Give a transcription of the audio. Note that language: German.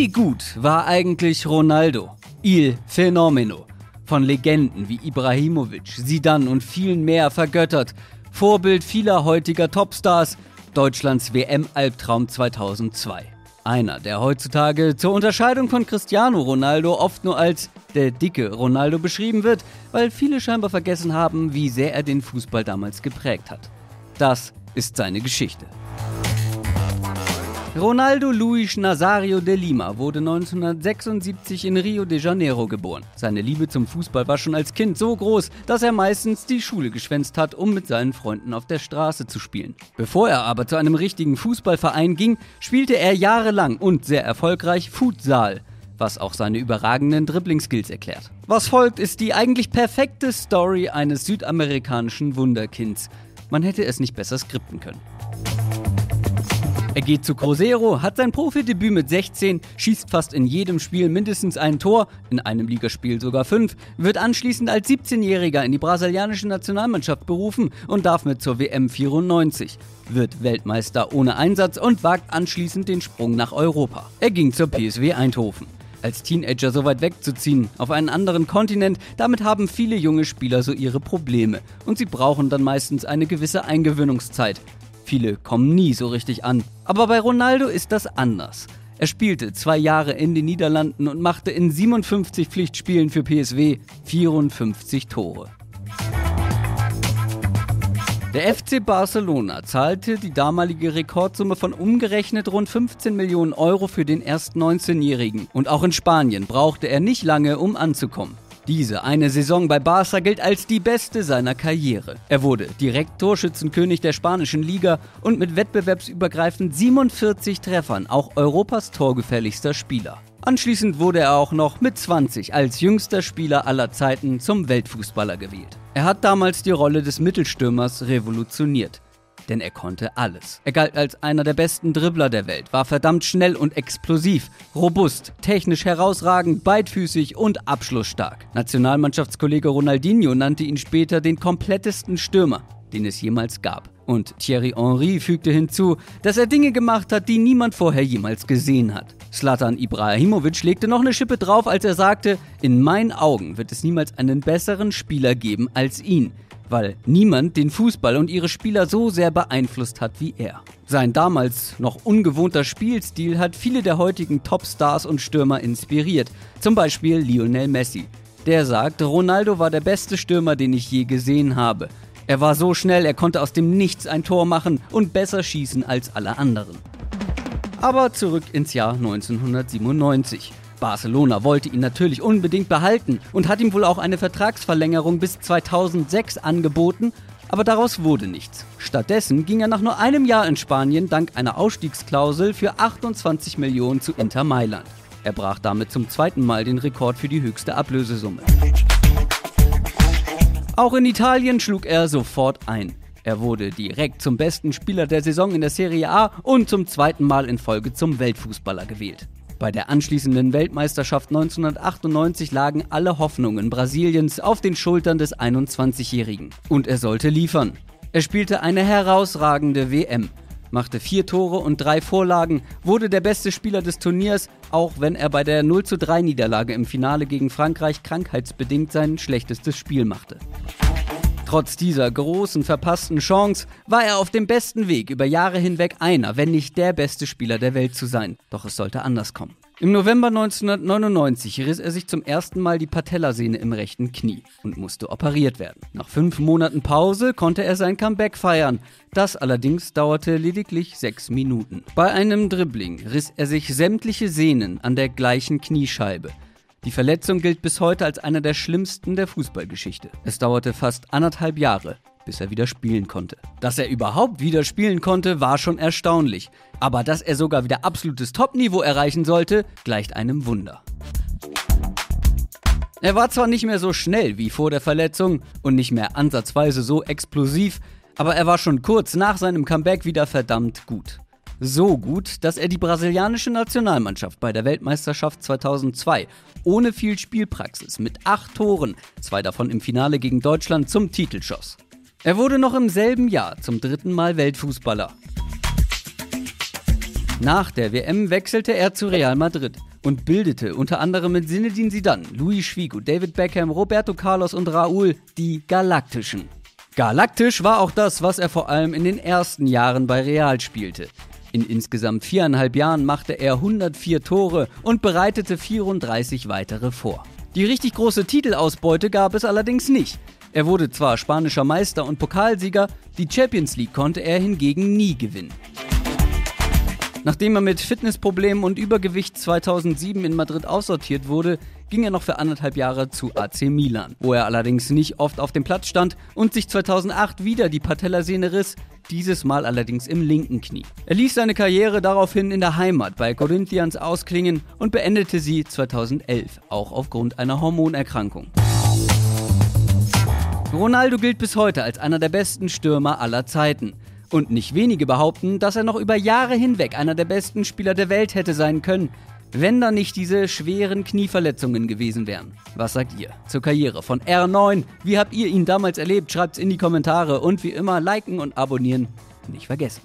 Wie gut war eigentlich Ronaldo? Il Fenomeno. Von Legenden wie Ibrahimovic, Sidan und vielen mehr vergöttert. Vorbild vieler heutiger Topstars. Deutschlands WM-Albtraum 2002. Einer, der heutzutage zur Unterscheidung von Cristiano Ronaldo oft nur als der dicke Ronaldo beschrieben wird, weil viele scheinbar vergessen haben, wie sehr er den Fußball damals geprägt hat. Das ist seine Geschichte. Ronaldo Luis Nazario de Lima wurde 1976 in Rio de Janeiro geboren. Seine Liebe zum Fußball war schon als Kind so groß, dass er meistens die Schule geschwänzt hat, um mit seinen Freunden auf der Straße zu spielen. Bevor er aber zu einem richtigen Fußballverein ging, spielte er jahrelang und sehr erfolgreich Futsal was auch seine überragenden Dribbling-Skills erklärt. Was folgt, ist die eigentlich perfekte Story eines südamerikanischen Wunderkinds. Man hätte es nicht besser skripten können. Er geht zu Cruzeiro, hat sein Profidebüt mit 16, schießt fast in jedem Spiel mindestens ein Tor, in einem Ligaspiel sogar fünf, wird anschließend als 17-Jähriger in die brasilianische Nationalmannschaft berufen und darf mit zur WM 94, wird Weltmeister ohne Einsatz und wagt anschließend den Sprung nach Europa. Er ging zur PSW Eindhoven. Als Teenager so weit wegzuziehen, auf einen anderen Kontinent, damit haben viele junge Spieler so ihre Probleme und sie brauchen dann meistens eine gewisse Eingewöhnungszeit. Viele kommen nie so richtig an. Aber bei Ronaldo ist das anders. Er spielte zwei Jahre in den Niederlanden und machte in 57 Pflichtspielen für PSW 54 Tore. Der FC Barcelona zahlte die damalige Rekordsumme von umgerechnet rund 15 Millionen Euro für den erst 19-Jährigen. Und auch in Spanien brauchte er nicht lange, um anzukommen. Diese eine Saison bei Barca gilt als die beste seiner Karriere. Er wurde direkt Torschützenkönig der spanischen Liga und mit wettbewerbsübergreifend 47 Treffern auch Europas torgefälligster Spieler. Anschließend wurde er auch noch mit 20 als jüngster Spieler aller Zeiten zum Weltfußballer gewählt. Er hat damals die Rolle des Mittelstürmers revolutioniert denn er konnte alles. Er galt als einer der besten Dribbler der Welt, war verdammt schnell und explosiv, robust, technisch herausragend, beidfüßig und abschlussstark. Nationalmannschaftskollege Ronaldinho nannte ihn später den komplettesten Stürmer, den es jemals gab. Und Thierry Henry fügte hinzu, dass er Dinge gemacht hat, die niemand vorher jemals gesehen hat. Slatan Ibrahimovic legte noch eine Schippe drauf, als er sagte, in meinen Augen wird es niemals einen besseren Spieler geben als ihn weil niemand den Fußball und ihre Spieler so sehr beeinflusst hat wie er. Sein damals noch ungewohnter Spielstil hat viele der heutigen Topstars und Stürmer inspiriert, zum Beispiel Lionel Messi. Der sagt, Ronaldo war der beste Stürmer, den ich je gesehen habe. Er war so schnell, er konnte aus dem Nichts ein Tor machen und besser schießen als alle anderen. Aber zurück ins Jahr 1997. Barcelona wollte ihn natürlich unbedingt behalten und hat ihm wohl auch eine Vertragsverlängerung bis 2006 angeboten, aber daraus wurde nichts. Stattdessen ging er nach nur einem Jahr in Spanien dank einer Ausstiegsklausel für 28 Millionen zu Inter Mailand. Er brach damit zum zweiten Mal den Rekord für die höchste Ablösesumme. Auch in Italien schlug er sofort ein. Er wurde direkt zum besten Spieler der Saison in der Serie A und zum zweiten Mal in Folge zum Weltfußballer gewählt. Bei der anschließenden Weltmeisterschaft 1998 lagen alle Hoffnungen Brasiliens auf den Schultern des 21-Jährigen. Und er sollte liefern. Er spielte eine herausragende WM, machte vier Tore und drei Vorlagen, wurde der beste Spieler des Turniers, auch wenn er bei der 0 3 Niederlage im Finale gegen Frankreich krankheitsbedingt sein schlechtestes Spiel machte. Trotz dieser großen verpassten Chance war er auf dem besten Weg, über Jahre hinweg einer, wenn nicht der beste Spieler der Welt zu sein. Doch es sollte anders kommen. Im November 1999 riss er sich zum ersten Mal die Patellasehne im rechten Knie und musste operiert werden. Nach fünf Monaten Pause konnte er sein Comeback feiern. Das allerdings dauerte lediglich sechs Minuten. Bei einem Dribbling riss er sich sämtliche Sehnen an der gleichen Kniescheibe. Die Verletzung gilt bis heute als einer der schlimmsten der Fußballgeschichte. Es dauerte fast anderthalb Jahre, bis er wieder spielen konnte. Dass er überhaupt wieder spielen konnte, war schon erstaunlich. Aber dass er sogar wieder absolutes Topniveau erreichen sollte, gleicht einem Wunder. Er war zwar nicht mehr so schnell wie vor der Verletzung und nicht mehr ansatzweise so explosiv, aber er war schon kurz nach seinem Comeback wieder verdammt gut. So gut, dass er die brasilianische Nationalmannschaft bei der Weltmeisterschaft 2002 ohne viel Spielpraxis mit acht Toren, zwei davon im Finale gegen Deutschland, zum Titel schoss. Er wurde noch im selben Jahr zum dritten Mal Weltfußballer. Nach der WM wechselte er zu Real Madrid und bildete unter anderem mit Zinedine Zidane, Luis Figo, David Beckham, Roberto Carlos und Raúl die Galaktischen. Galaktisch war auch das, was er vor allem in den ersten Jahren bei Real spielte. In insgesamt viereinhalb Jahren machte er 104 Tore und bereitete 34 weitere vor. Die richtig große Titelausbeute gab es allerdings nicht. Er wurde zwar spanischer Meister und Pokalsieger, die Champions League konnte er hingegen nie gewinnen. Nachdem er mit Fitnessproblemen und Übergewicht 2007 in Madrid aussortiert wurde, ging er noch für anderthalb Jahre zu AC Milan, wo er allerdings nicht oft auf dem Platz stand und sich 2008 wieder die Patellasehne riss, dieses Mal allerdings im linken Knie. Er ließ seine Karriere daraufhin in der Heimat bei Corinthians ausklingen und beendete sie 2011, auch aufgrund einer Hormonerkrankung. Ronaldo gilt bis heute als einer der besten Stürmer aller Zeiten. Und nicht wenige behaupten, dass er noch über Jahre hinweg einer der besten Spieler der Welt hätte sein können, wenn da nicht diese schweren Knieverletzungen gewesen wären. Was sagt ihr zur Karriere von R9? Wie habt ihr ihn damals erlebt? Schreibt's in die Kommentare und wie immer liken und abonnieren nicht vergessen.